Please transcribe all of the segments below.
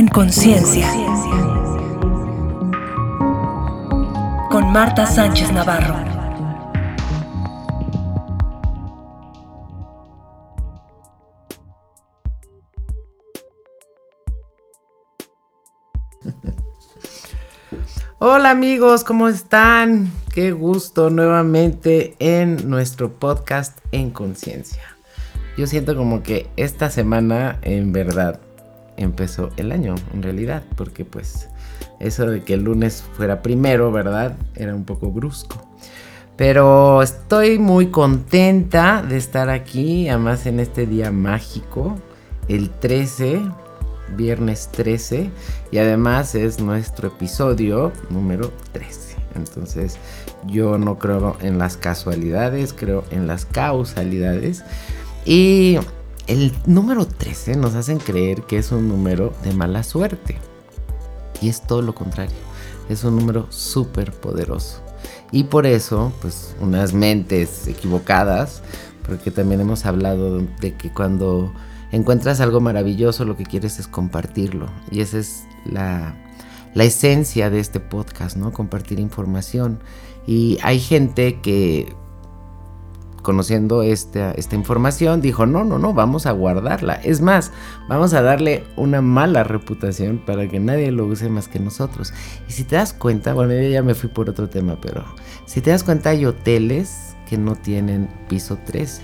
En conciencia. Con Marta Sánchez Navarro. Hola amigos, ¿cómo están? Qué gusto nuevamente en nuestro podcast En Conciencia. Yo siento como que esta semana en verdad empezó el año, en realidad, porque pues eso de que el lunes fuera primero, ¿verdad? Era un poco brusco. Pero estoy muy contenta de estar aquí, además en este día mágico, el 13, viernes 13, y además es nuestro episodio número 13. Entonces yo no creo en las casualidades, creo en las causalidades. Y el número 13 nos hacen creer que es un número de mala suerte. Y es todo lo contrario. Es un número súper poderoso. Y por eso, pues unas mentes equivocadas, porque también hemos hablado de que cuando encuentras algo maravilloso lo que quieres es compartirlo. Y esa es la, la esencia de este podcast, ¿no? Compartir información. Y hay gente que conociendo esta, información, dijo, no, no, no, vamos a guardarla. Es más, vamos a darle una mala reputación para que nadie lo use más que nosotros. Y si te das cuenta, bueno, ya me fui por otro tema, pero si te das cuenta hay hoteles que no tienen piso 13.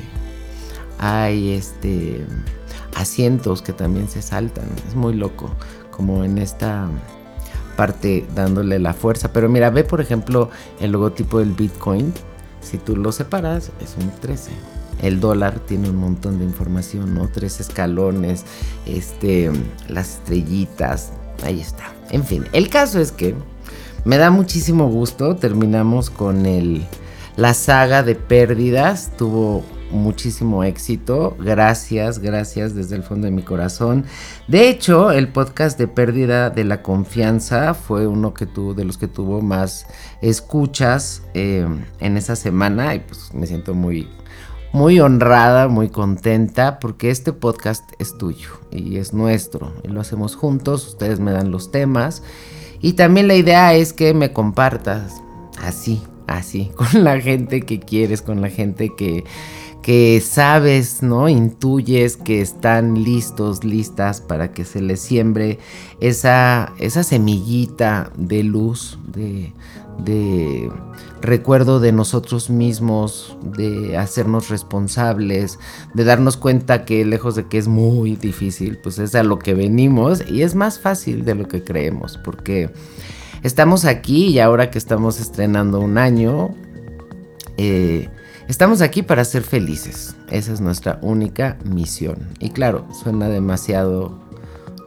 Hay este asientos que también se saltan. Es muy loco, como en esta parte dándole la fuerza. Pero mira, ve por ejemplo el logotipo del Bitcoin si tú lo separas, es un 13. El dólar tiene un montón de información, ¿no? Tres escalones, este, las estrellitas, ahí está. En fin, el caso es que me da muchísimo gusto. Terminamos con el, la saga de pérdidas. Tuvo muchísimo éxito. Gracias, gracias desde el fondo de mi corazón. De hecho, el podcast de pérdida de la confianza fue uno que tuvo, de los que tuvo más escuchas eh, en esa semana y pues me siento muy, muy honrada, muy contenta porque este podcast es tuyo y es nuestro y lo hacemos juntos. Ustedes me dan los temas y también la idea es que me compartas así, así, con la gente que quieres, con la gente que que sabes, ¿no? Intuyes que están listos, listas para que se les siembre esa, esa semillita de luz, de, de recuerdo de nosotros mismos, de hacernos responsables, de darnos cuenta que lejos de que es muy difícil, pues es a lo que venimos y es más fácil de lo que creemos, porque estamos aquí y ahora que estamos estrenando un año, eh, Estamos aquí para ser felices. Esa es nuestra única misión. Y claro, suena demasiado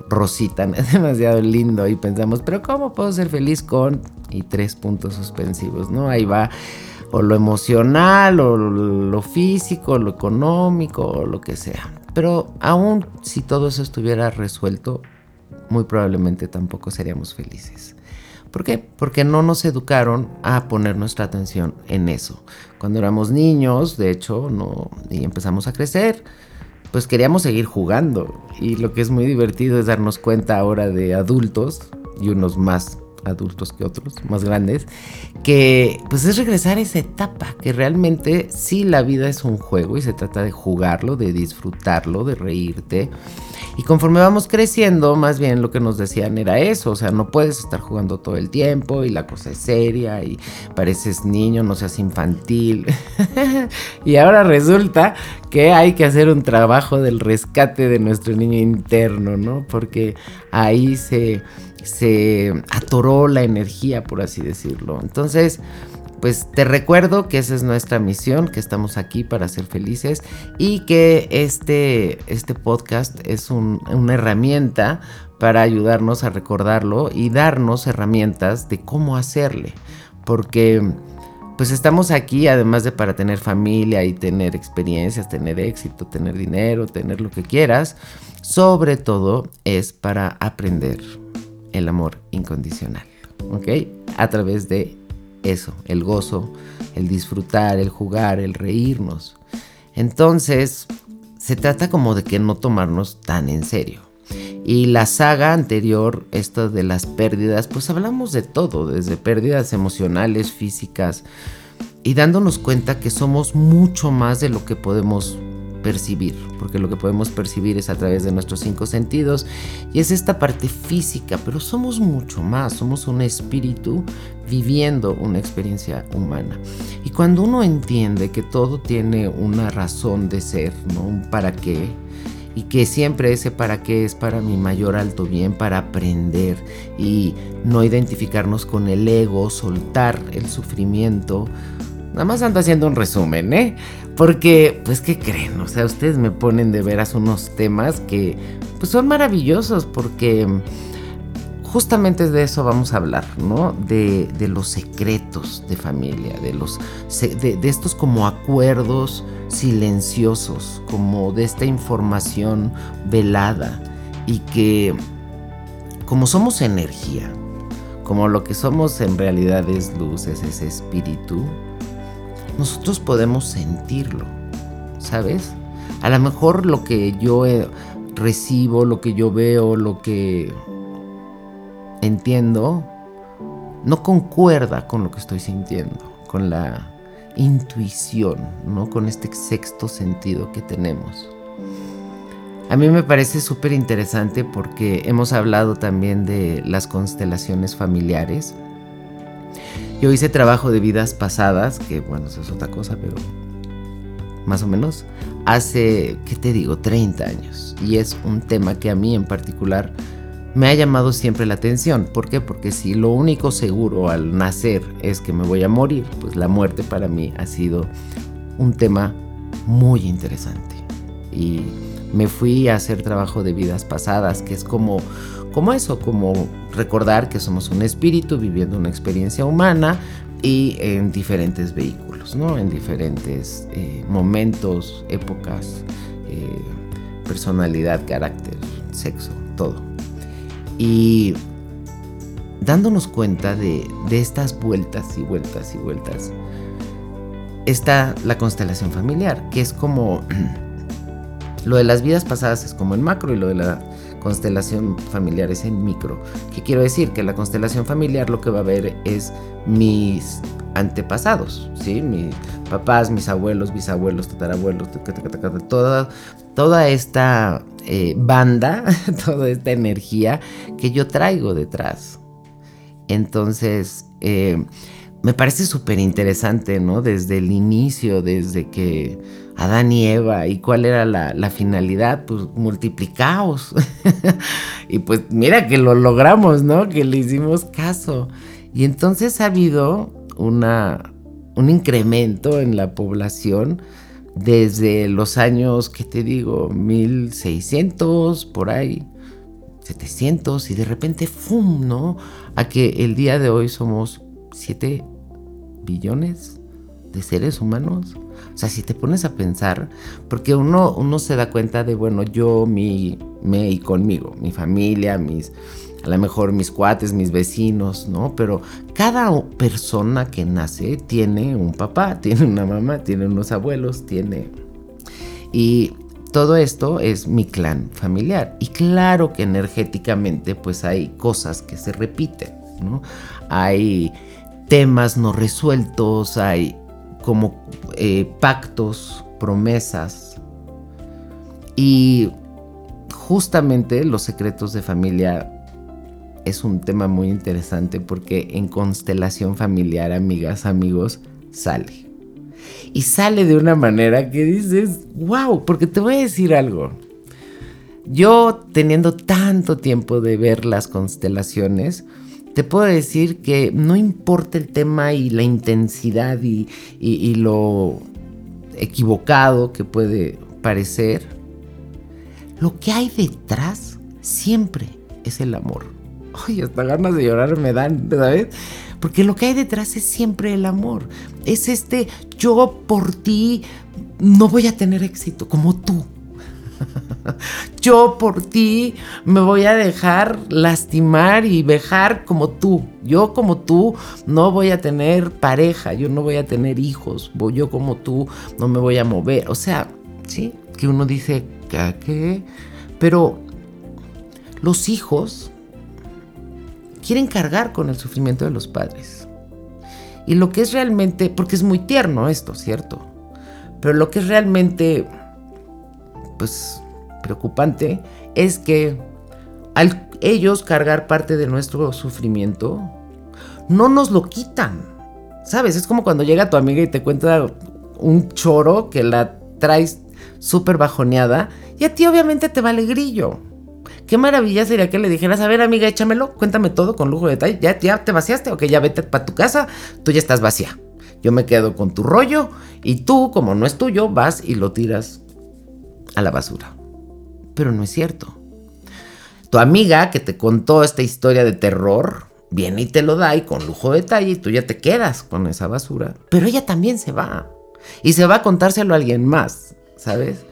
rosita, es demasiado lindo y pensamos, pero ¿cómo puedo ser feliz con y tres puntos suspensivos? ¿No? Ahí va o lo emocional, o lo físico, lo económico, o lo que sea. Pero aún si todo eso estuviera resuelto, muy probablemente tampoco seríamos felices. ¿Por qué? Porque no nos educaron a poner nuestra atención en eso. Cuando éramos niños, de hecho, no, y empezamos a crecer, pues queríamos seguir jugando. Y lo que es muy divertido es darnos cuenta ahora de adultos, y unos más adultos que otros, más grandes, que pues es regresar a esa etapa, que realmente sí la vida es un juego y se trata de jugarlo, de disfrutarlo, de reírte. Y conforme vamos creciendo, más bien lo que nos decían era eso, o sea, no puedes estar jugando todo el tiempo y la cosa es seria y pareces niño, no seas infantil. y ahora resulta que hay que hacer un trabajo del rescate de nuestro niño interno, ¿no? Porque ahí se se atoró la energía, por así decirlo. Entonces, pues te recuerdo que esa es nuestra misión, que estamos aquí para ser felices y que este, este podcast es una herramienta para ayudarnos a recordarlo y darnos herramientas de cómo hacerle. Porque pues estamos aquí además de para tener familia y tener experiencias, tener éxito, tener dinero, tener lo que quieras. Sobre todo es para aprender el amor incondicional, ¿ok? A través de eso, el gozo, el disfrutar, el jugar, el reírnos. Entonces, se trata como de que no tomarnos tan en serio. Y la saga anterior, esto de las pérdidas, pues hablamos de todo, desde pérdidas emocionales, físicas, y dándonos cuenta que somos mucho más de lo que podemos percibir, porque lo que podemos percibir es a través de nuestros cinco sentidos y es esta parte física, pero somos mucho más, somos un espíritu viviendo una experiencia humana. Y cuando uno entiende que todo tiene una razón de ser, ¿no? Un para qué, y que siempre ese para qué es para mi mayor alto bien, para aprender y no identificarnos con el ego, soltar el sufrimiento. Nada más ando haciendo un resumen, ¿eh? Porque, pues, ¿qué creen? O sea, ustedes me ponen de veras unos temas que, pues, son maravillosos porque justamente de eso vamos a hablar, ¿no? De, los secretos de familia, de, los, de, estos como acuerdos silenciosos, como de esta información velada y que como somos energía, como lo que somos en realidad es luz, es espíritu, nosotros podemos sentirlo, ¿sabes? A lo mejor lo que yo eh, recibo, lo que yo veo, lo que entiendo, no concuerda con lo que estoy sintiendo, con la intuición, ¿no? Con este sexto sentido que tenemos. A mí me parece súper interesante porque hemos hablado también de las constelaciones familiares. Yo hice trabajo de vidas pasadas, que bueno, eso es otra cosa, pero más o menos, hace, ¿qué te digo?, 30 años. Y es un tema que a mí en particular me ha llamado siempre la atención. ¿Por qué? Porque si lo único seguro al nacer es que me voy a morir, pues la muerte para mí ha sido un tema muy interesante. Y me fui a hacer trabajo de vidas pasadas, que es como, como eso, como recordar que somos un espíritu viviendo una experiencia humana y en diferentes vehículos, ¿no? En diferentes eh, momentos, épocas, eh, personalidad, carácter, sexo, todo. Y dándonos cuenta de, estas vueltas y vueltas y vueltas, está la constelación familiar, que es como lo de las vidas pasadas es como en macro y lo de la constelación familiar es en micro. ¿Qué quiero decir? Que la constelación familiar lo que va a ver es mis antepasados, ¿sí? Mis papás, mis abuelos, bisabuelos, tatarabuelos, toda, toda esta eh, banda, toda esta energía que yo traigo detrás. Entonces, eh, me parece súper interesante, ¿no? Desde el inicio, desde que Adán y Eva, ¿y cuál era la, finalidad? Pues multiplicaos. y pues mira que lo logramos, ¿no? Que le hicimos caso. Y entonces ha habido una, un incremento en la población desde los años, ¿qué te digo? 1600, por ahí, 700, y de repente, ¡fum! ¿no? A que el día de hoy somos 7 billones de seres humanos. Sea, si te pones a pensar, porque uno, uno se da cuenta de, bueno, yo, mi, me y conmigo, mi familia, mis a lo mejor mis cuates, mis vecinos, ¿no? Pero cada persona que nace tiene un papá, tiene una mamá, tiene unos abuelos, tiene... Y todo esto es mi clan familiar. Y claro que energéticamente pues hay cosas que se repiten, ¿no? Hay temas no resueltos, hay como eh, pactos, promesas. Y justamente los secretos de familia es un tema muy interesante porque en constelación familiar, amigas, amigos, sale. Y sale de una manera que dices, wow, porque te voy a decir algo. Yo teniendo tanto tiempo de ver las constelaciones, te puedo decir que no importa el tema y la intensidad y, lo equivocado que puede parecer, lo que hay detrás siempre es el amor ay, hasta ganas de llorar me dan, ¿sabes? Porque lo que hay detrás es siempre el amor. Es este, yo por ti no voy a tener éxito como tú. Yo por ti me voy a dejar lastimar y vejar como tú. Yo como tú no voy a tener pareja, yo no voy a tener hijos. Yo como tú no me voy a mover. O sea, sí, que uno dice, ¿qué? Pero los hijos quieren cargar con el sufrimiento de los padres. Y lo que es realmente, porque es muy tierno esto, ¿cierto? Pero lo que es realmente, pues, preocupante es que al ellos cargar parte de nuestro sufrimiento, no nos lo quitan. ¿Sabes? Es como cuando llega tu amiga y te cuenta un choro que la traes súper bajoneada y a ti obviamente te vale grillo. Qué maravilla sería que le dijeras, a ver amiga, échamelo, cuéntame todo con lujo de detalle. ¿Ya, ya te vaciaste? Ok, ya vete para tu casa, tú ya estás vacía. Yo me quedo con tu rollo y tú, como no es tuyo, vas y lo tiras a la basura. Pero no es cierto. Tu amiga que te contó esta historia de terror, viene y te lo da y con lujo de detalle y tú ya te quedas con esa basura. Pero ella también se va. Y se va a contárselo a alguien más, ¿sabes?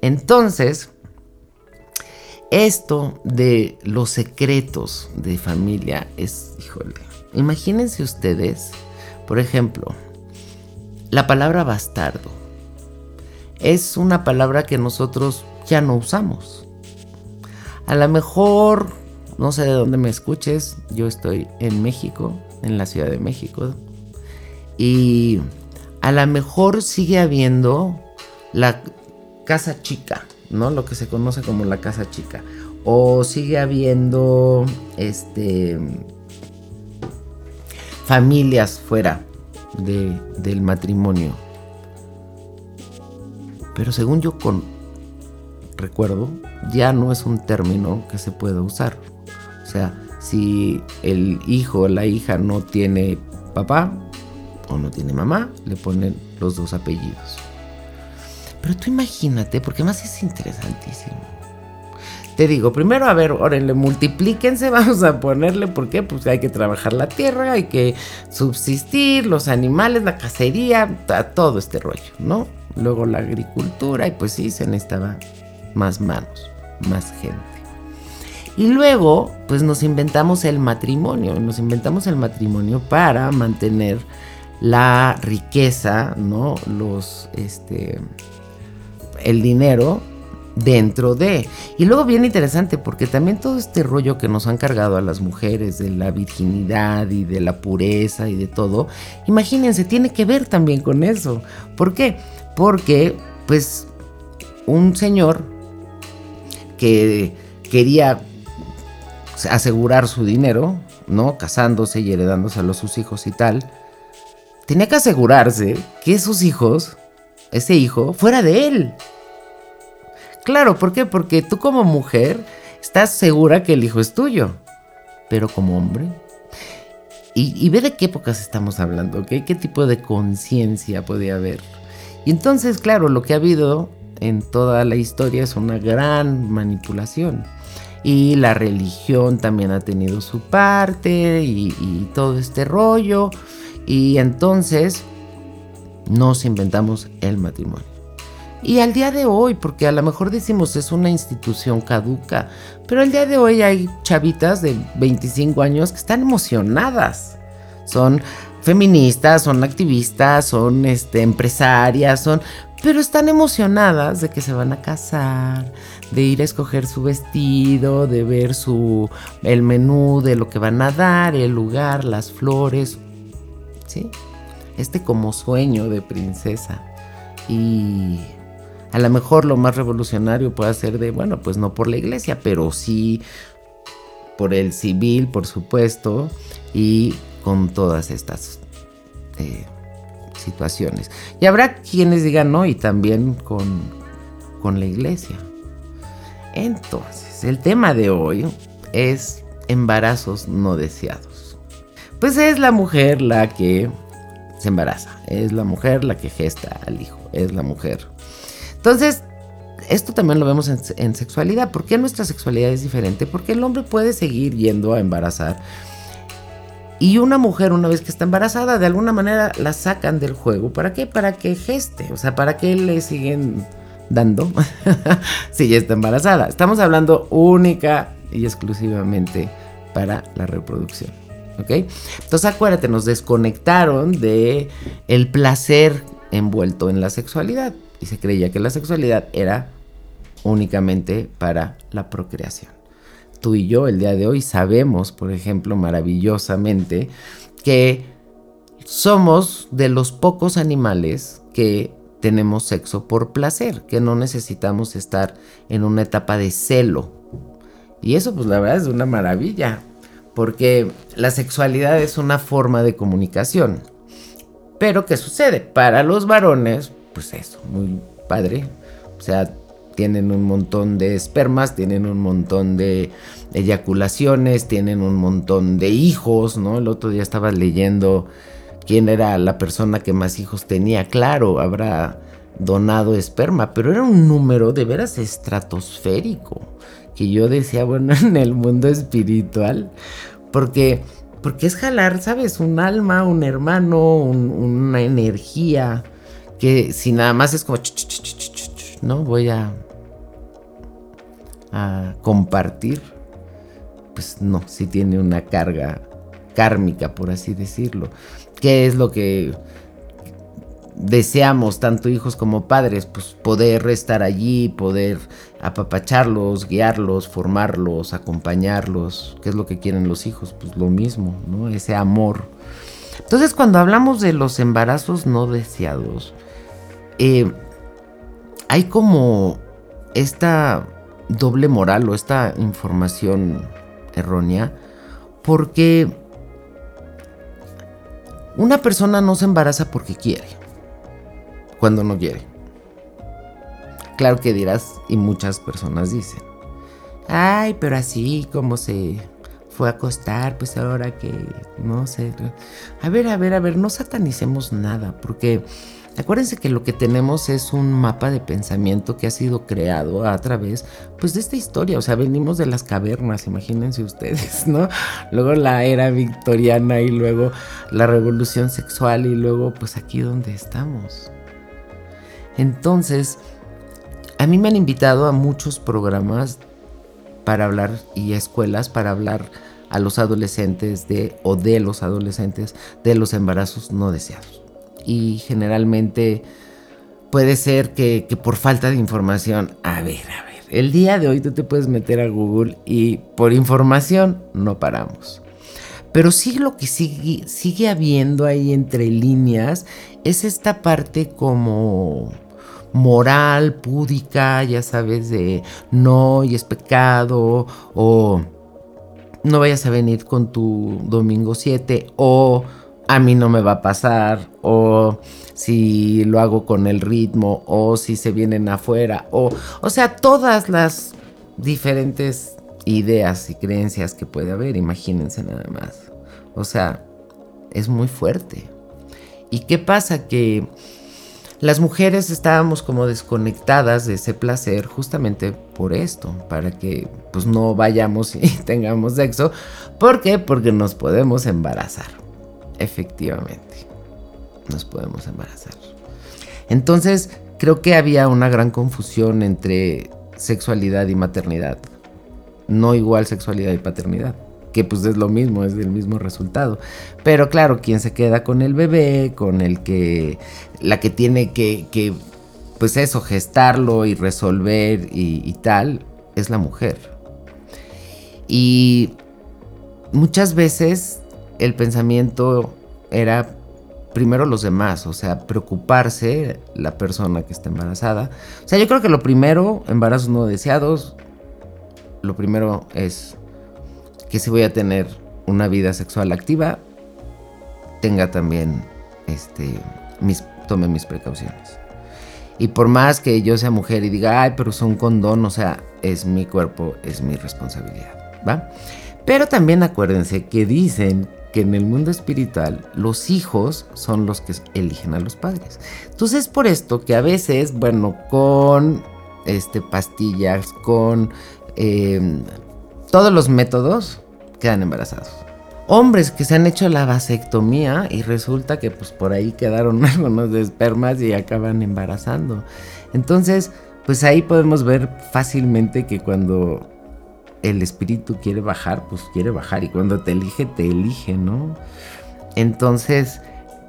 Entonces, esto de los secretos de familia es, híjole, imagínense ustedes, por ejemplo, la palabra bastardo. Es una palabra que nosotros ya no usamos. A lo mejor, no sé de dónde me escuches, yo estoy en México, en la Ciudad de México, y a lo mejor sigue habiendo la casa chica, ¿no? Lo que se conoce como la casa chica. O sigue habiendo este familias fuera del matrimonio. Pero según yo con recuerdo, ya no es un término que se pueda usar. O sea, si el hijo o la hija no tiene papá o no tiene mamá, le ponen los dos apellidos. Pero tú imagínate, porque más es interesantísimo. Te digo, primero, a ver, órenle, multiplíquense, vamos a ponerle, ¿por qué? Pues hay que trabajar la tierra, hay que subsistir, los animales, la cacería, todo este rollo, ¿no? Luego la agricultura, y pues sí, se necesitaba más manos, más gente. Y luego, pues nos inventamos el matrimonio, nos inventamos el matrimonio para mantener la riqueza, ¿no? Los, este, el dinero dentro de. Y luego bien interesante, porque también todo este rollo que nos han cargado a las mujeres de la virginidad y de la pureza y de todo, imagínense, tiene que ver también con eso. ¿Por qué? Porque, pues, un señor que quería asegurar su dinero, ¿no? Casándose y heredándose a sus hijos y tal, tenía que asegurarse que sus hijos, ese hijo, fuera de él. Claro, ¿por qué? Porque tú como mujer estás segura que el hijo es tuyo, pero como hombre. Y, ve de qué épocas estamos hablando, ¿Qué tipo de conciencia podía haber? Y entonces, claro, lo que ha habido en toda la historia es una gran manipulación. Y la religión también ha tenido su parte y, todo este rollo. Y entonces nos inventamos el matrimonio. Y al día de hoy, porque a lo mejor decimos es una institución caduca, pero al día de hoy hay chavitas de 25 años que están emocionadas. Son feministas, son activistas, son este, empresarias, son pero están emocionadas de que se van a casar, de ir a escoger su vestido, de ver su el menú de lo que van a dar, el lugar, las flores. ¿Sí? Este como sueño de princesa. Y a lo mejor lo más revolucionario puede ser de, bueno, pues no por la iglesia, pero sí por el civil, por supuesto, y con todas estas eh, situaciones. Y habrá quienes digan no y también con, con la iglesia. Entonces, el tema de hoy es embarazos no deseados. Pues es la mujer la que se embaraza, es la mujer la que gesta al hijo, es la mujer. Entonces, esto también lo vemos en, en, sexualidad. ¿Por qué nuestra sexualidad es diferente? Porque el hombre puede seguir yendo a embarazar y una mujer, una vez que está embarazada, de alguna manera la sacan del juego. ¿Para qué? Para que geste. O sea, ¿para qué le siguen dando si ya está embarazada? Estamos hablando única y exclusivamente para la reproducción. ¿Ok? Entonces acuérdate, nos desconectaron de el placer envuelto en la sexualidad. Y se creía que la sexualidad era únicamente para la procreación. Tú y yo el día de hoy sabemos, por ejemplo, maravillosamente, que somos de los pocos animales que tenemos sexo por placer, que no necesitamos estar en una etapa de celo. Y eso pues la verdad es una maravilla, porque la sexualidad es una forma de comunicación. Pero ¿qué sucede? Para los varones, pues eso, muy padre. O sea, tienen un montón de espermas, tienen un montón de eyaculaciones, tienen un montón de hijos, ¿no? El otro día estaba leyendo quién era la persona que más hijos tenía. Claro, habrá donado esperma, pero era un número de veras estratosférico. Que yo decía, bueno, en el mundo espiritual, porque, porque es jalar, ¿sabes? Un alma, un hermano, una energía, que si nada más es como, no voy a, a compartir, pues no, si tiene una carga kármica, por así decirlo qué es lo que deseamos, tanto hijos como padres, pues poder estar allí, poder apapacharlos, guiarlos, formarlos, acompañarlos. ¿Qué es lo que quieren los hijos? Pues lo mismo, ¿no? Ese amor. Entonces cuando hablamos de los embarazos no deseados, eh, hay como esta doble moral o esta información errónea, porque una persona no se embaraza porque quiere, cuando no quiere. Claro que dirás, y muchas personas dicen, ay, pero así como se fue a acostar, pues ahora que no sé. A ver, a ver, a ver, no satanicemos nada, porque Acuérdense que lo que tenemos es un mapa de pensamiento que ha sido creado a través pues de esta historia, o sea, venimos de las cavernas, imagínense ustedes, ¿no? Luego la era victoriana y luego la revolución sexual y luego pues aquí donde estamos. Entonces, a mí me han invitado a muchos programas para hablar y a escuelas para hablar a los adolescentes de o de los adolescentes de los embarazos no deseados y generalmente puede ser que, por falta de información, a ver, a ver, el día de hoy tú te puedes meter a Google y por información no paramos. Pero sí lo que sigue, sigue habiendo ahí entre líneas es esta parte como moral, púdica, ya sabes, de no y es pecado, o no vayas a venir con tu domingo 7, o a mí no me va a pasar, o si lo hago con el ritmo, o si se vienen afuera, o, o sea, todas las diferentes ideas y creencias que puede haber, imagínense nada más. O sea, es muy fuerte. ¿Y qué pasa? Que las mujeres estábamos como desconectadas de ese placer justamente por esto, para que pues no vayamos y tengamos sexo. ¿Por qué? Porque nos podemos embarazar efectivamente nos podemos embarazar. Entonces, creo que había una gran confusión entre sexualidad y maternidad. No igual sexualidad y paternidad, que pues es lo mismo, es el mismo resultado. Pero claro, quien se queda con el bebé, con el que, la que tiene que, pues eso, gestarlo y resolver y tal, es la mujer. Y muchas veces el pensamiento era primero los demás, o sea, preocuparse la persona que está embarazada. O sea, yo creo que lo primero, embarazos no deseados, lo primero es que si voy a tener una vida sexual activa, tenga también, este, mis, tome mis precauciones. Y por más que yo sea mujer y diga, ay, pero es un condón, o sea, es mi cuerpo, es mi responsabilidad, ¿va? Pero también acuérdense que dicen que en el mundo espiritual los hijos son los que eligen a los padres. Entonces por esto que a veces, bueno, con este, pastillas, con em, todos los métodos, quedan embarazados. Hombres que se han hecho la vasectomía y resulta que pues por ahí quedaron algunos de espermas y acaban embarazando. Entonces, pues ahí podemos ver fácilmente que cuando el espíritu quiere bajar, pues quiere bajar. Y cuando te elige, te elige, ¿no? Entonces,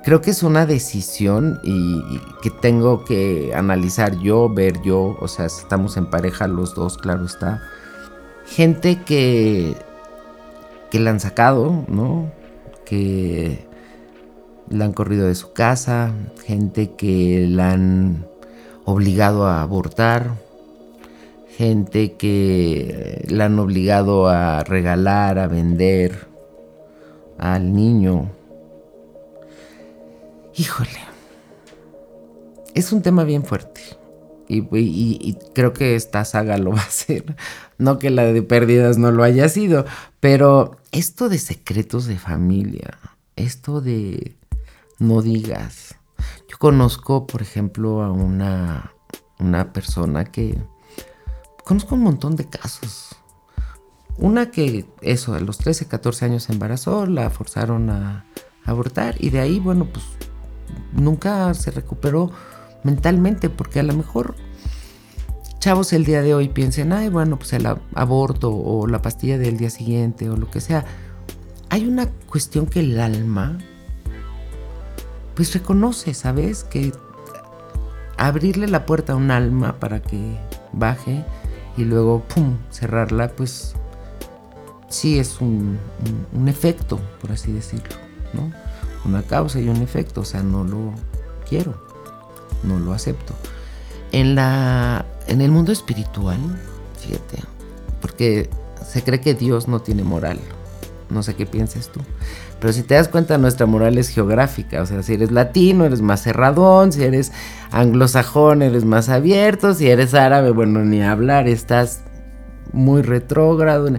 creo que es una decisión y, que tengo que analizar yo, ver yo. O sea, estamos en pareja los dos, claro está. gente que, que la han sacado, ¿no? Que la han corrido de su casa, gente que la han obligado a abortar, gente que la han obligado a regalar, a vender al niño. Híjole, es un tema bien fuerte. Y, creo que esta saga lo va a hacer. No que la de pérdidas no lo haya sido, pero esto de secretos de familia, esto de no digas. Yo conozco, por ejemplo, a una, una persona que... Conozco un montón de casos. Una que, eso, a los 13, 14 años se embarazó, la forzaron a abortar y de ahí, bueno, pues nunca se recuperó mentalmente, porque a lo mejor chavos el día de hoy piensen, ay, bueno, pues el aborto o la pastilla del día siguiente o lo que sea. Hay una cuestión que el alma, pues reconoce, ¿sabes? Que abrirle la puerta a un alma para que baje y luego, ¡pum!, cerrarla, pues sí es un, un efecto, por así decirlo, ¿no? Una causa y un efecto, o sea, no lo quiero no lo acepto. En, la, en el mundo espiritual, fíjate, porque se cree que Dios no tiene moral. No sé qué piensas tú. Pero si te das cuenta, nuestra moral es geográfica. O sea, si eres latino, eres más cerradón. Si eres anglosajón, eres más abierto. Si eres árabe, bueno, ni hablar, estás muy retrógrado.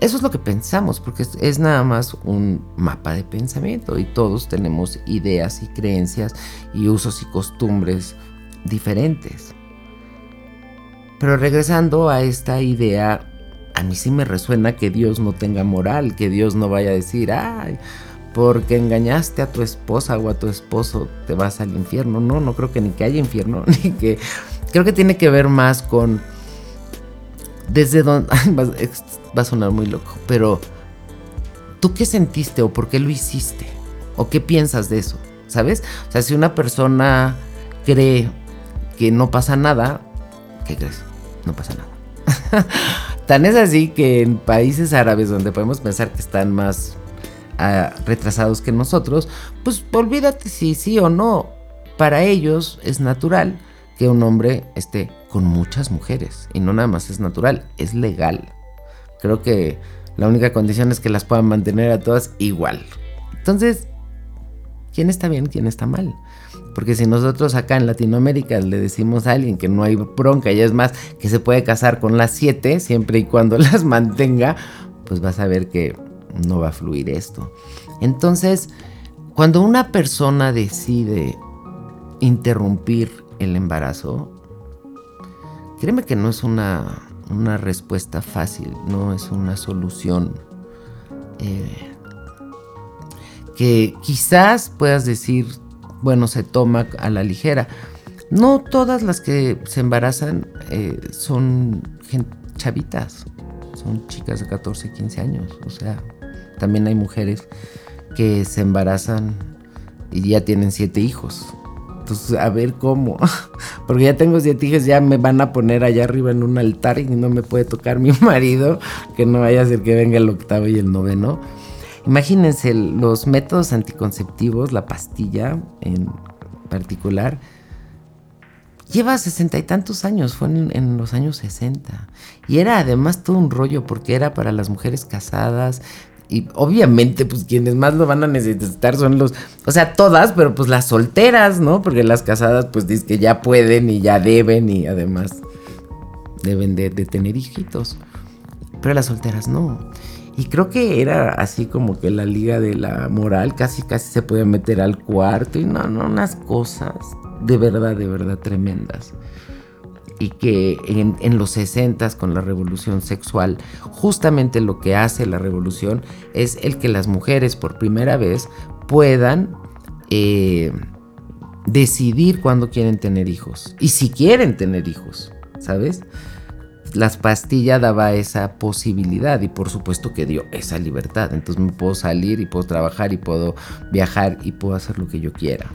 Eso es lo que pensamos, porque es, nada más un mapa de pensamiento y todos tenemos ideas y creencias y usos y costumbres diferentes. Pero regresando a esta idea, a mí sí me resuena que Dios no tenga moral, que Dios no vaya a decir, ay, porque engañaste a tu esposa o a tu esposo te vas al infierno. No, no creo que ni que haya infierno, ni que... Creo que tiene que ver más con desde donde... Va a sonar muy loco, pero ¿tú qué sentiste o por qué lo hiciste? ¿O qué piensas de eso? ¿Sabes? O sea, si una persona cree que no pasa nada, ¿qué crees? No pasa nada. Tan es así que en países árabes donde podemos pensar que están más ah, retrasados que nosotros, pues olvídate si sí o no. Para ellos es natural que un hombre esté con muchas mujeres. Y no nada más es natural, es legal. Creo que la única condición es que las puedan mantener a todas igual. Entonces, ¿quién está bien, quién está mal? Porque si nosotros acá en Latinoamérica le decimos a alguien que no hay bronca y es más, que se puede casar con las siete siempre y cuando las mantenga, pues vas a ver que no va a fluir esto. Entonces, cuando una persona decide interrumpir el embarazo, créeme que no es una, respuesta fácil, no es una solución eh, que quizás puedas decir, bueno, se toma a la ligera. No todas las que se embarazan eh, son chavitas, son chicas de 14, 15 años. O sea, también hay mujeres que se embarazan y ya tienen siete hijos. Pues, a ver cómo. Porque ya tengo siete hijos, ya me van a poner allá arriba en un altar y no me puede tocar mi marido, que no vaya a ser que venga el octavo y el noveno. Imagínense los métodos anticonceptivos, la pastilla en particular, lleva sesenta y tantos años, fue en, los años 60. Y era además todo un rollo porque era para las mujeres casadas, y obviamente, pues quienes más lo van a necesitar son los, o sea, todas, pero pues las solteras, ¿no? Porque las casadas, pues dicen que ya pueden y ya deben y además deben de, tener hijitos. Pero las solteras no. Y creo que era así como que la liga de la moral casi casi se podía meter al cuarto y no, no, unas cosas de verdad, de verdad tremendas y que en, los 60 con la revolución sexual, justamente lo que hace la revolución es el que las mujeres por primera vez puedan eh, decidir cuándo quieren tener hijos y si quieren tener hijos, ¿sabes? Las pastillas daba esa posibilidad y por supuesto que dio esa libertad. Entonces me puedo salir y puedo trabajar y puedo viajar y puedo hacer lo que yo quiera.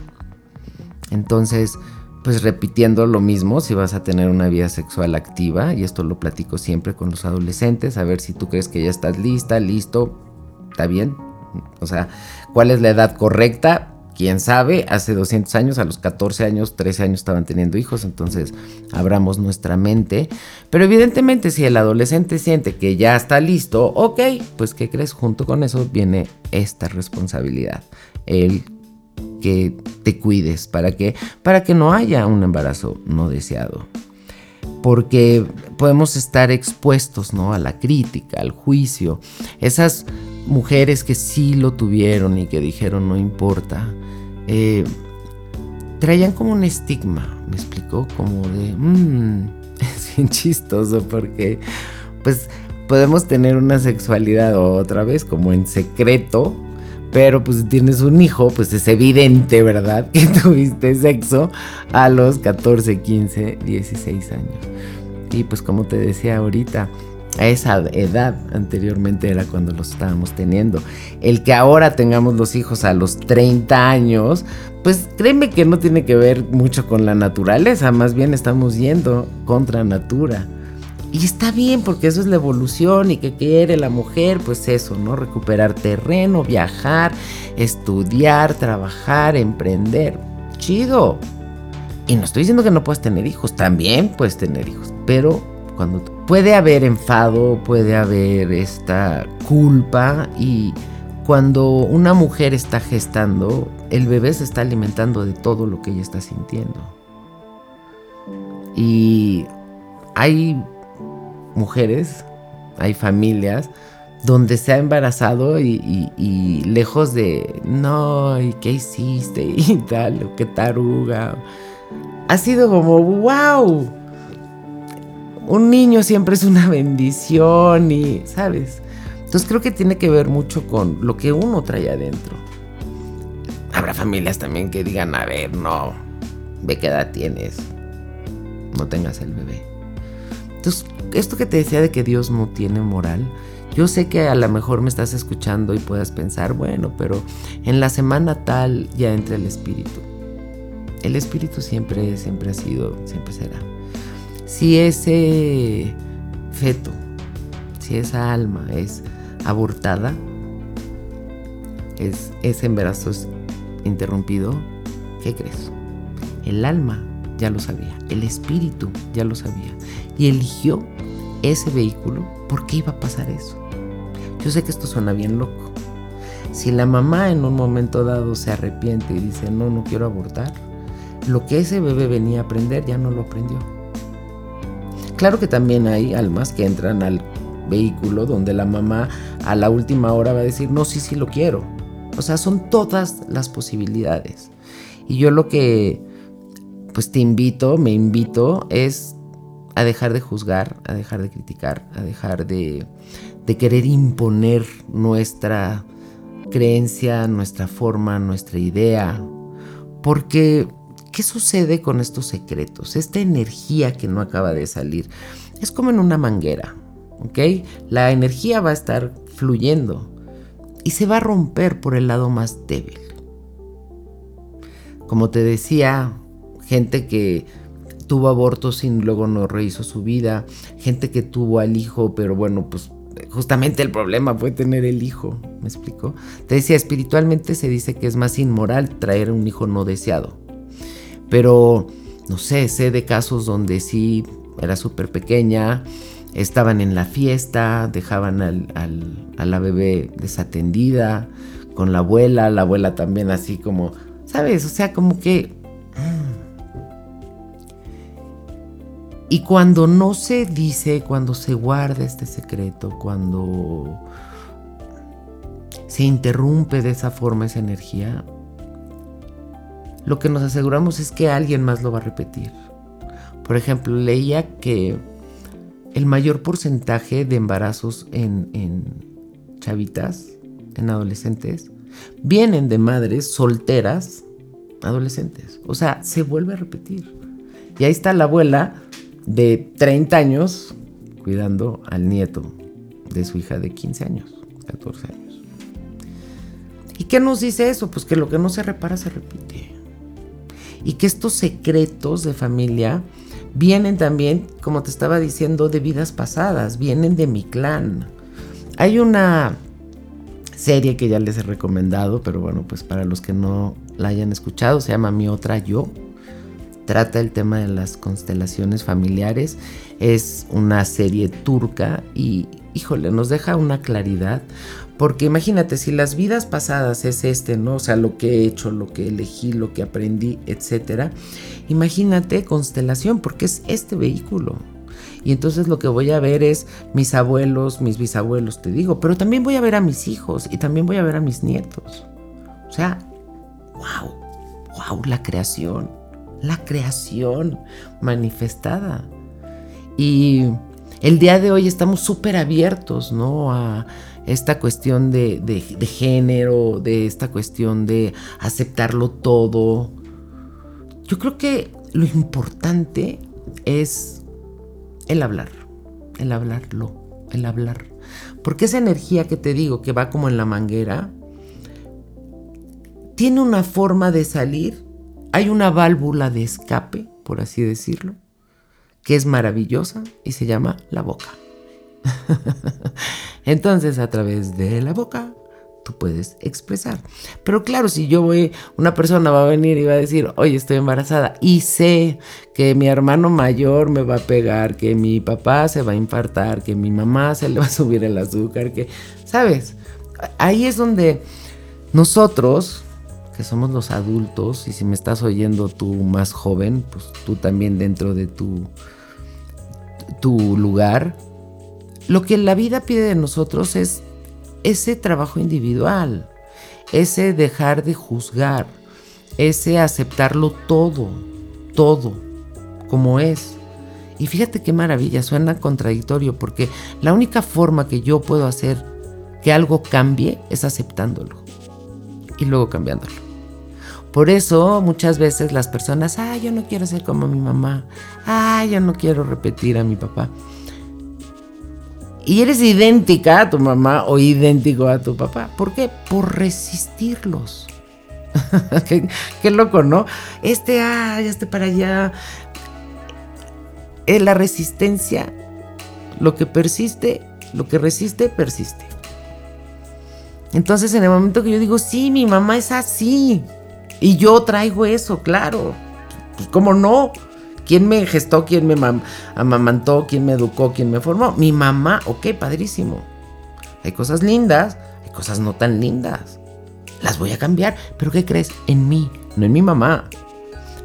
Entonces, pues repitiendo lo mismo, si vas a tener una vida sexual activa, y esto lo platico siempre con los adolescentes, a ver si tú crees que ya estás lista, listo, está bien. O sea, ¿cuál es la edad correcta? Quién sabe, hace 200 años, a los 14 años, 13 años estaban teniendo hijos, entonces abramos nuestra mente. Pero evidentemente si el adolescente siente que ya está listo, ok, pues ¿qué crees? Junto con eso viene esta responsabilidad, el que te cuides, ¿para qué? Para que no haya un embarazo no deseado. Porque podemos estar expuestos ¿no? a la crítica, al juicio. Esas mujeres que sí lo tuvieron y que dijeron no importa, eh, traían como un estigma, me explicó, como de, mmm, es bien chistoso porque pues podemos tener una sexualidad otra vez como en secreto, pero pues si tienes un hijo, pues es evidente, ¿verdad? Que tuviste sexo a los 14, 15, 16 años. Y pues como te decía ahorita, a esa edad anteriormente era cuando los estábamos teniendo. El que ahora tengamos los hijos a los 30 años, pues créeme que no tiene que ver mucho con la naturaleza, más bien estamos yendo contra natura. Y está bien porque eso es la evolución y que quiere la mujer, pues eso, ¿no? Recuperar terreno, viajar, estudiar, trabajar, emprender. Chido. Y no estoy diciendo que no puedas tener hijos, también puedes tener hijos, pero cuando puede haber enfado, puede haber esta culpa y cuando una mujer está gestando, el bebé se está alimentando de todo lo que ella está sintiendo. Y hay mujeres, hay familias donde se ha embarazado y, lejos de, no, ¿y qué hiciste? Y tal, qué taruga. Ha sido como, wow, un niño siempre es una bendición y, ¿sabes? Entonces creo que tiene que ver mucho con lo que uno trae adentro. Habrá familias también que digan, a ver, no, ve qué edad tienes, no tengas el bebé. Entonces, esto que te decía de que Dios no tiene moral, yo sé que a lo mejor me estás escuchando y puedas pensar, bueno, pero en la semana tal ya entra el Espíritu. El Espíritu siempre, siempre ha sido, siempre será si ese feto, si esa alma es abortada, es, ese embarazo es interrumpido, ¿qué crees? El alma ya lo sabía, el espíritu ya lo sabía y eligió ese vehículo porque iba a pasar eso. Yo sé que esto suena bien loco. Si la mamá en un momento dado se arrepiente y dice, no, no quiero abortar, lo que ese bebé venía a aprender ya no lo aprendió Claro que también hay almas que entran al vehículo donde la mamá a la última hora va a decir, no, sí, sí lo quiero. O sea, son todas las posibilidades. Y yo lo que pues te invito, me invito, es a dejar de juzgar, a dejar de criticar, a dejar de, de querer imponer nuestra creencia, nuestra forma, nuestra idea. Porque ¿Qué sucede con estos secretos? Esta energía que no acaba de salir. Es como en una manguera, ¿ok? La energía va a estar fluyendo y se va a romper por el lado más débil. Como te decía, gente que tuvo abortos y luego no rehizo su vida, gente que tuvo al hijo, pero bueno, pues justamente el problema fue tener el hijo, ¿me explico? Te decía, espiritualmente se dice que es más inmoral traer un hijo no deseado. Pero, no sé, sé de casos donde sí era súper pequeña, estaban en la fiesta, dejaban a la bebé desatendida, con la abuela, la abuela también así como, ¿sabes? O sea, como que... Mm. Y cuando no se dice, cuando se guarda este secreto, cuando se interrumpe de esa forma esa energía, lo que nos aseguramos es que alguien más lo va a repetir. Por ejemplo, leía que el mayor porcentaje de embarazos en, chavitas, en adolescentes, vienen de madres solteras adolescentes. O sea, se vuelve a repetir. Y ahí está la abuela de 30 años cuidando al nieto de su hija de 15 años, 14 años. ¿Y qué nos dice eso? Pues que lo que no se repara se repite. Y que estos secretos de familia vienen también, como te estaba diciendo, de vidas pasadas, vienen de mi clan. Hay una serie que ya les he recomendado, pero bueno, pues para los que no la hayan escuchado, se llama Mi otra yo. Trata el tema de las constelaciones familiares. Es una serie turca y, híjole, nos deja una claridad. Porque imagínate, si las vidas pasadas es este, ¿no? O sea, lo que he hecho, lo que elegí, lo que aprendí, etcétera. Imagínate constelación, porque es este vehículo. Y entonces lo que voy a ver es mis abuelos, mis bisabuelos, te digo, pero también voy a ver a mis hijos y también voy a ver a mis nietos. O sea, wow, wow, la creación, la creación manifestada. Y el día de hoy estamos súper abiertos, ¿no? A esta cuestión de, de, género, de esta cuestión de aceptarlo todo. Yo creo que lo importante es el hablar, el hablarlo, el hablar. Porque esa energía que te digo que va como en la manguera, tiene una forma de salir, hay una válvula de escape, por así decirlo, que es maravillosa y se llama la boca. Entonces a través de la boca tú puedes expresar. Pero claro, si yo voy, una persona va a venir y va a decir, oye, estoy embarazada y sé que mi hermano mayor me va a pegar, que mi papá se va a infartar, que mi mamá se le va a subir el azúcar, que, ¿sabes? Ahí es donde nosotros, que somos los adultos, y si me estás oyendo tú más joven, pues tú también dentro de tu, tu lugar, lo que la vida pide de nosotros es ese trabajo individual, ese dejar de juzgar, ese aceptarlo todo, todo, como es. Y fíjate qué maravilla, suena contradictorio, porque la única forma que yo puedo hacer que algo cambie es aceptándolo y luego cambiándolo. Por eso muchas veces las personas, ah, yo no quiero ser como mi mamá, ah, yo no quiero repetir a mi papá y eres idéntica a tu mamá o idéntico a tu papá. ¿Por qué? Por resistirlos. qué, loco, ¿no? Este, ah, este para allá. Es la resistencia, lo que persiste, lo que resiste, persiste. Entonces, en el momento que yo digo, sí, mi mamá es así, y yo traigo eso, claro, pues, ¿cómo no? ¿Quién me gestó? ¿Quién me amamantó? ¿Quién me educó? ¿Quién me formó? Mi mamá. Ok, padrísimo. Hay cosas lindas, hay cosas no tan lindas. Las voy a cambiar. Pero ¿qué crees? En mí, no en mi mamá.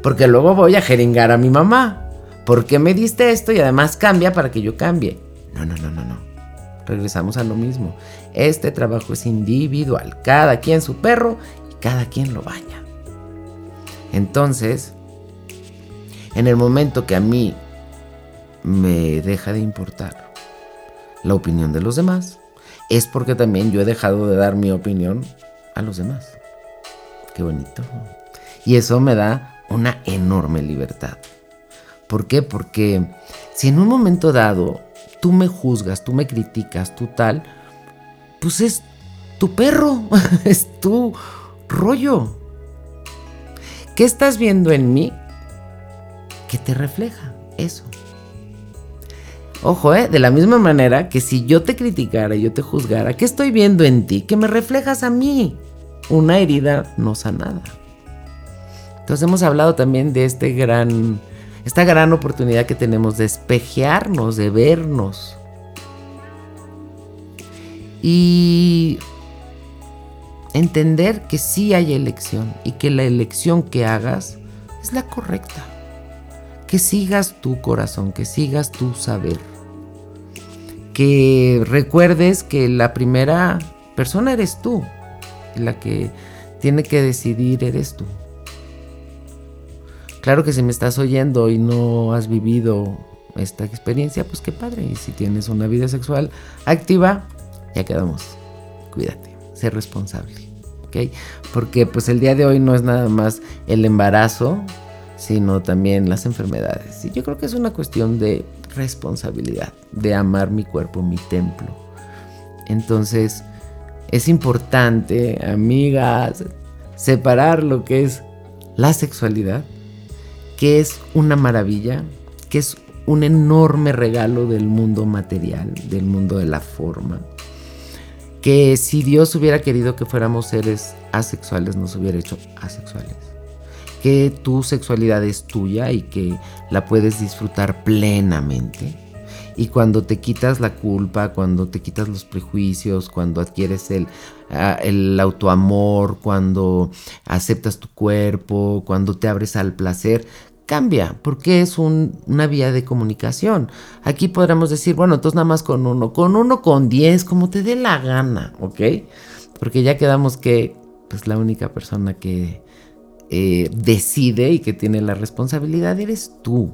Porque luego voy a jeringar a mi mamá. ¿Por qué me diste esto y además cambia para que yo cambie? No, no, no, no, no. Regresamos a lo mismo. Este trabajo es individual. Cada quien su perro y cada quien lo baña. Entonces, en el momento que a mí me deja de importar la opinión de los demás, es porque también yo he dejado de dar mi opinión a los demás. Qué bonito. Y eso me da una enorme libertad. ¿Por qué? Porque si en un momento dado tú me juzgas, tú me criticas, tú tal, pues es tu perro, es tu rollo. ¿Qué estás viendo en mí que te refleja eso. Ojo, ¿eh? de la misma manera que si yo te criticara, yo te juzgara, ¿qué estoy viendo en ti? Que me reflejas a mí. Una herida no sanada. Entonces hemos hablado también de este gran, esta gran oportunidad que tenemos de espejearnos, de vernos. Y entender que sí hay elección y que la elección que hagas es la correcta que sigas tu corazón, que sigas tu saber. Que recuerdes que la primera persona eres tú. La que tiene que decidir eres tú. Claro que si me estás oyendo y no has vivido esta experiencia, pues qué padre. Y si tienes una vida sexual activa, ya quedamos. Cuídate, sé responsable. Porque pues el día de hoy no es nada más el embarazo, sino también las enfermedades. Y yo creo que es una cuestión de responsabilidad, de amar mi cuerpo, mi templo. Entonces, es importante, amigas, separar lo que es la sexualidad que es una maravilla, que es un enorme regalo del mundo material, del mundo de la forma. Que si Dios hubiera querido que fuéramos seres asexuales, nos hubiera hecho asexuales. Que tu sexualidad es tuya y que la puedes disfrutar plenamente. Y cuando te quitas la culpa, cuando te quitas los prejuicios, cuando adquieres el, ah, el autoamor, cuando aceptas tu cuerpo, cuando te abres al placer, cambia, porque es una vía de comunicación. Aquí podremos decir, bueno, entonces nada más con uno, con uno, con diez, como te dé la gana, ¿ok? Porque ya quedamos que, pues la única persona que eh, decide y que tiene la responsabilidad eres tú.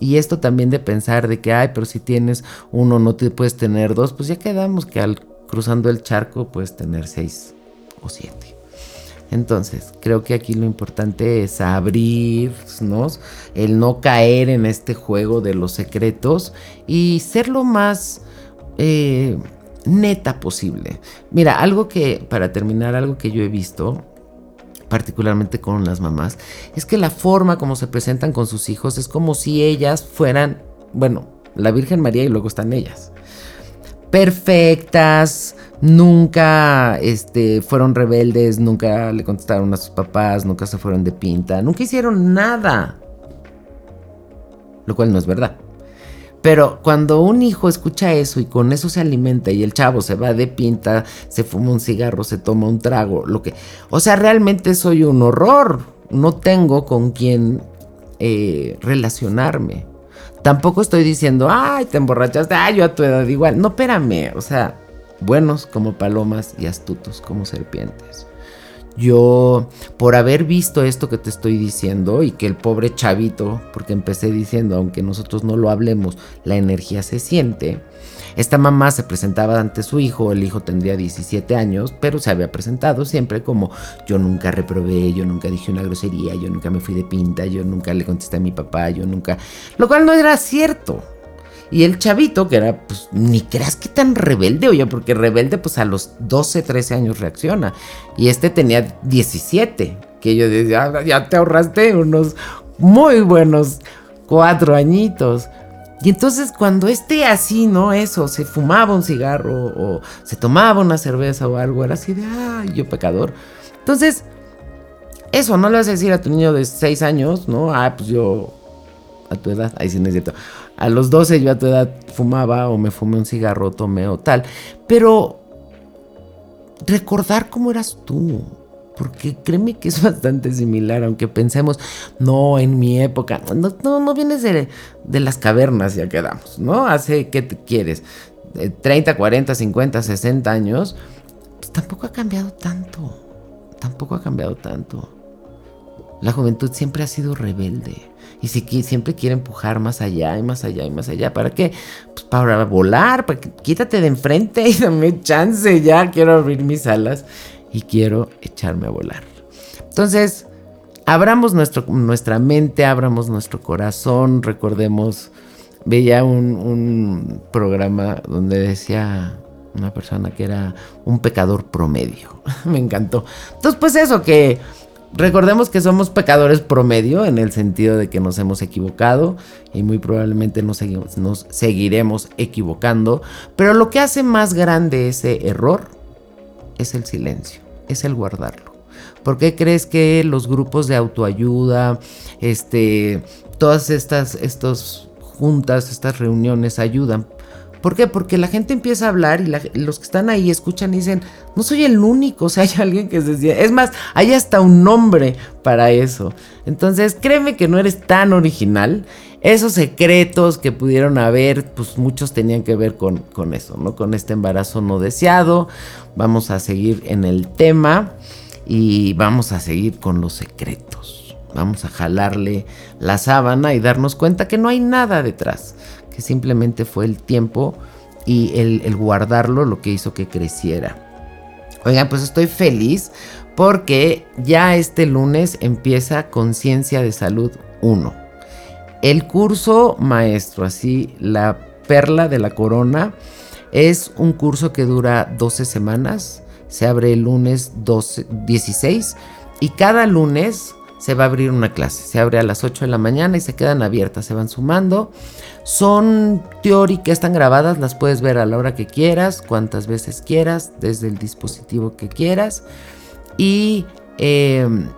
Y esto también de pensar de que, ay, pero si tienes uno, no te puedes tener dos, pues ya quedamos que al cruzando el charco puedes tener seis o siete. Entonces, creo que aquí lo importante es abrirnos, el no caer en este juego de los secretos y ser lo más eh, neta posible. Mira, algo que, para terminar, algo que yo he visto, particularmente con las mamás, es que la forma como se presentan con sus hijos es como si ellas fueran, bueno, la Virgen María y luego están ellas perfectas, nunca este, fueron rebeldes, nunca le contestaron a sus papás, nunca se fueron de pinta, nunca hicieron nada. Lo cual no es verdad. Pero cuando un hijo escucha eso y con eso se alimenta y el chavo se va de pinta, se fuma un cigarro, se toma un trago, lo que... O sea, realmente soy un horror. No tengo con quién eh, relacionarme. Tampoco estoy diciendo, ay, te emborrachaste, ay, yo a tu edad igual. No, espérame, o sea, buenos como palomas y astutos como serpientes. Yo, por haber visto esto que te estoy diciendo y que el pobre chavito, porque empecé diciendo, aunque nosotros no lo hablemos, la energía se siente, esta mamá se presentaba ante su hijo, el hijo tendría 17 años, pero se había presentado siempre como yo nunca reprobé, yo nunca dije una grosería, yo nunca me fui de pinta, yo nunca le contesté a mi papá, yo nunca... Lo cual no era cierto. Y el chavito, que era, pues, ni creas que tan rebelde, oye, porque rebelde, pues a los 12, 13 años reacciona. Y este tenía 17, que yo decía, ah, ya te ahorraste unos muy buenos cuatro añitos. Y entonces cuando esté así, ¿no? Eso, se fumaba un cigarro o se tomaba una cerveza o algo, era así de, ay, yo pecador. Entonces, eso, no le vas a decir a tu niño de 6 años, ¿no? Ah, pues yo, a tu edad, ahí sí no es cierto. A los 12 yo a tu edad fumaba o me fumé un cigarro, tomé o tal. Pero recordar cómo eras tú porque créeme que es bastante similar, aunque pensemos, no, en mi época, no, no, vienes de, las cavernas, ya quedamos, ¿no? Hace, ¿qué te quieres? 30, 40, 50, 60 años, pues tampoco ha cambiado tanto, tampoco ha cambiado tanto. La juventud siempre ha sido rebelde. Y si siempre quiere empujar más allá y más allá y más allá. ¿Para qué? Pues para volar, para que quítate de enfrente y dame chance. Ya quiero abrir mis alas y quiero echarme a volar. Entonces, abramos nuestro, nuestra mente, abramos nuestro corazón, recordemos, veía un, un programa donde decía una persona que era un pecador promedio. Me encantó. Entonces, pues eso, que recordemos que somos pecadores promedio en el sentido de que nos hemos equivocado y muy probablemente nos, seguiremos equivocando. Pero lo que hace más grande ese error es el silencio es el guardarlo. ¿Por qué crees que los grupos de autoayuda, este, todas estas, estas juntas, estas reuniones ayudan? ¿Por qué? Porque la gente empieza a hablar y los que están ahí escuchan y dicen, no soy el único, o sea, hay alguien que se decía, es más, hay hasta un nombre para eso. Entonces, créeme que no eres tan original. Esos secretos que pudieron haber, pues muchos tenían que ver con, con eso, ¿no? Con este embarazo no deseado. Vamos a seguir en el tema y vamos a seguir con los secretos. Vamos a jalarle la sábana y darnos cuenta que no hay nada detrás que simplemente fue el tiempo y el, guardarlo lo que hizo que creciera. Oigan, pues estoy feliz porque ya este lunes empieza Conciencia de Salud 1. El curso maestro, así, la perla de la corona, es un curso que dura 12 semanas. Se abre el lunes 12, 16 y cada lunes se va a abrir una clase. Se abre a las 8 de la mañana y se quedan abiertas, se van sumando. Son teóricas, están grabadas, las puedes ver a la hora que quieras, cuantas veces quieras, desde el dispositivo que quieras. Y em,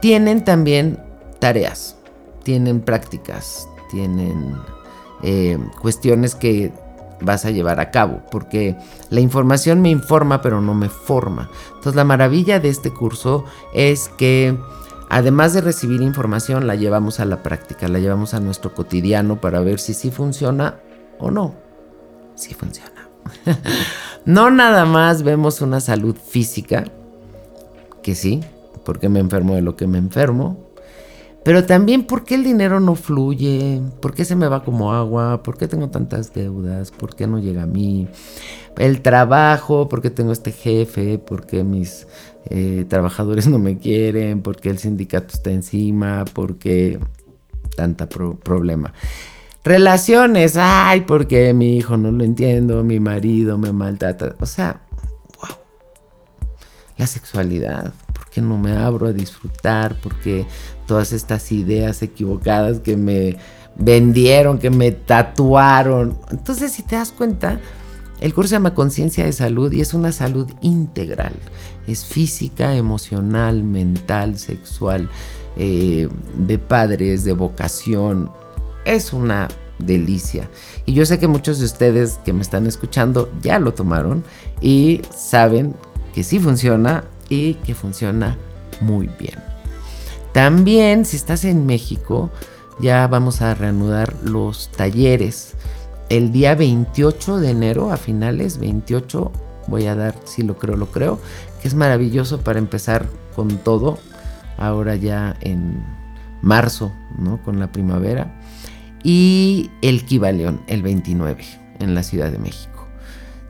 tienen también tareas, tienen prácticas, tienen em, cuestiones que vas a llevar a cabo, porque la información me informa pero no me forma. Entonces la maravilla de este curso es que además de recibir información la llevamos a la práctica, la llevamos a nuestro cotidiano para ver si sí funciona o no. Sí funciona. no nada más vemos una salud física, que sí, porque me enfermo de lo que me enfermo, pero también por qué el dinero no fluye, por qué se me va como agua, por qué tengo tantas deudas, por qué no llega a mí, el trabajo, por qué tengo este jefe, por qué mis eh, trabajadores no me quieren, por qué el sindicato está encima, por qué tanta problema. Relaciones, ay, porque mi hijo no lo entiendo, mi marido me maltrata. O sea, wow. La sexualidad, ¿por qué no me abro a disfrutar? ¿Por qué todas estas ideas equivocadas que me vendieron, que me tatuaron. Entonces, si te das cuenta, el curso se llama Conciencia de Salud y es una salud integral. Es física, emocional, mental, sexual, eh, de padres, de vocación. Es una delicia. Y yo sé que muchos de ustedes que me están escuchando ya lo tomaron y saben que sí funciona y que funciona muy bien. También, si estás en México, ya vamos a reanudar los talleres. El día 28 de enero, a finales 28, voy a dar, si lo creo, lo creo, que es maravilloso para empezar con todo, ahora ya en marzo, ¿no? Con la primavera. Y el Kibaleón, el 29, en la Ciudad de México.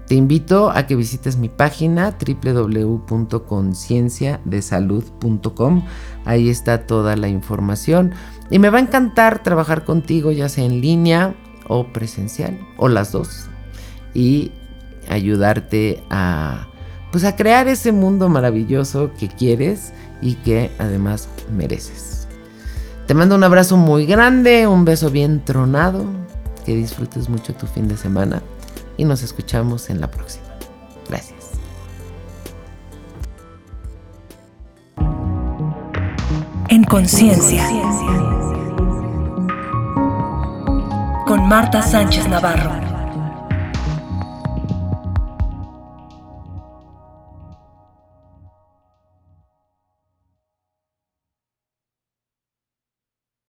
Te invito a que visites mi página www.concienciadesalud.com. Ahí está toda la información. Y me va a encantar trabajar contigo, ya sea en línea o presencial, o las dos. Y ayudarte a, pues a crear ese mundo maravilloso que quieres y que además mereces. Te mando un abrazo muy grande, un beso bien tronado. Que disfrutes mucho tu fin de semana y nos escuchamos en la próxima. Gracias. En conciencia. Con Marta Sánchez Navarro.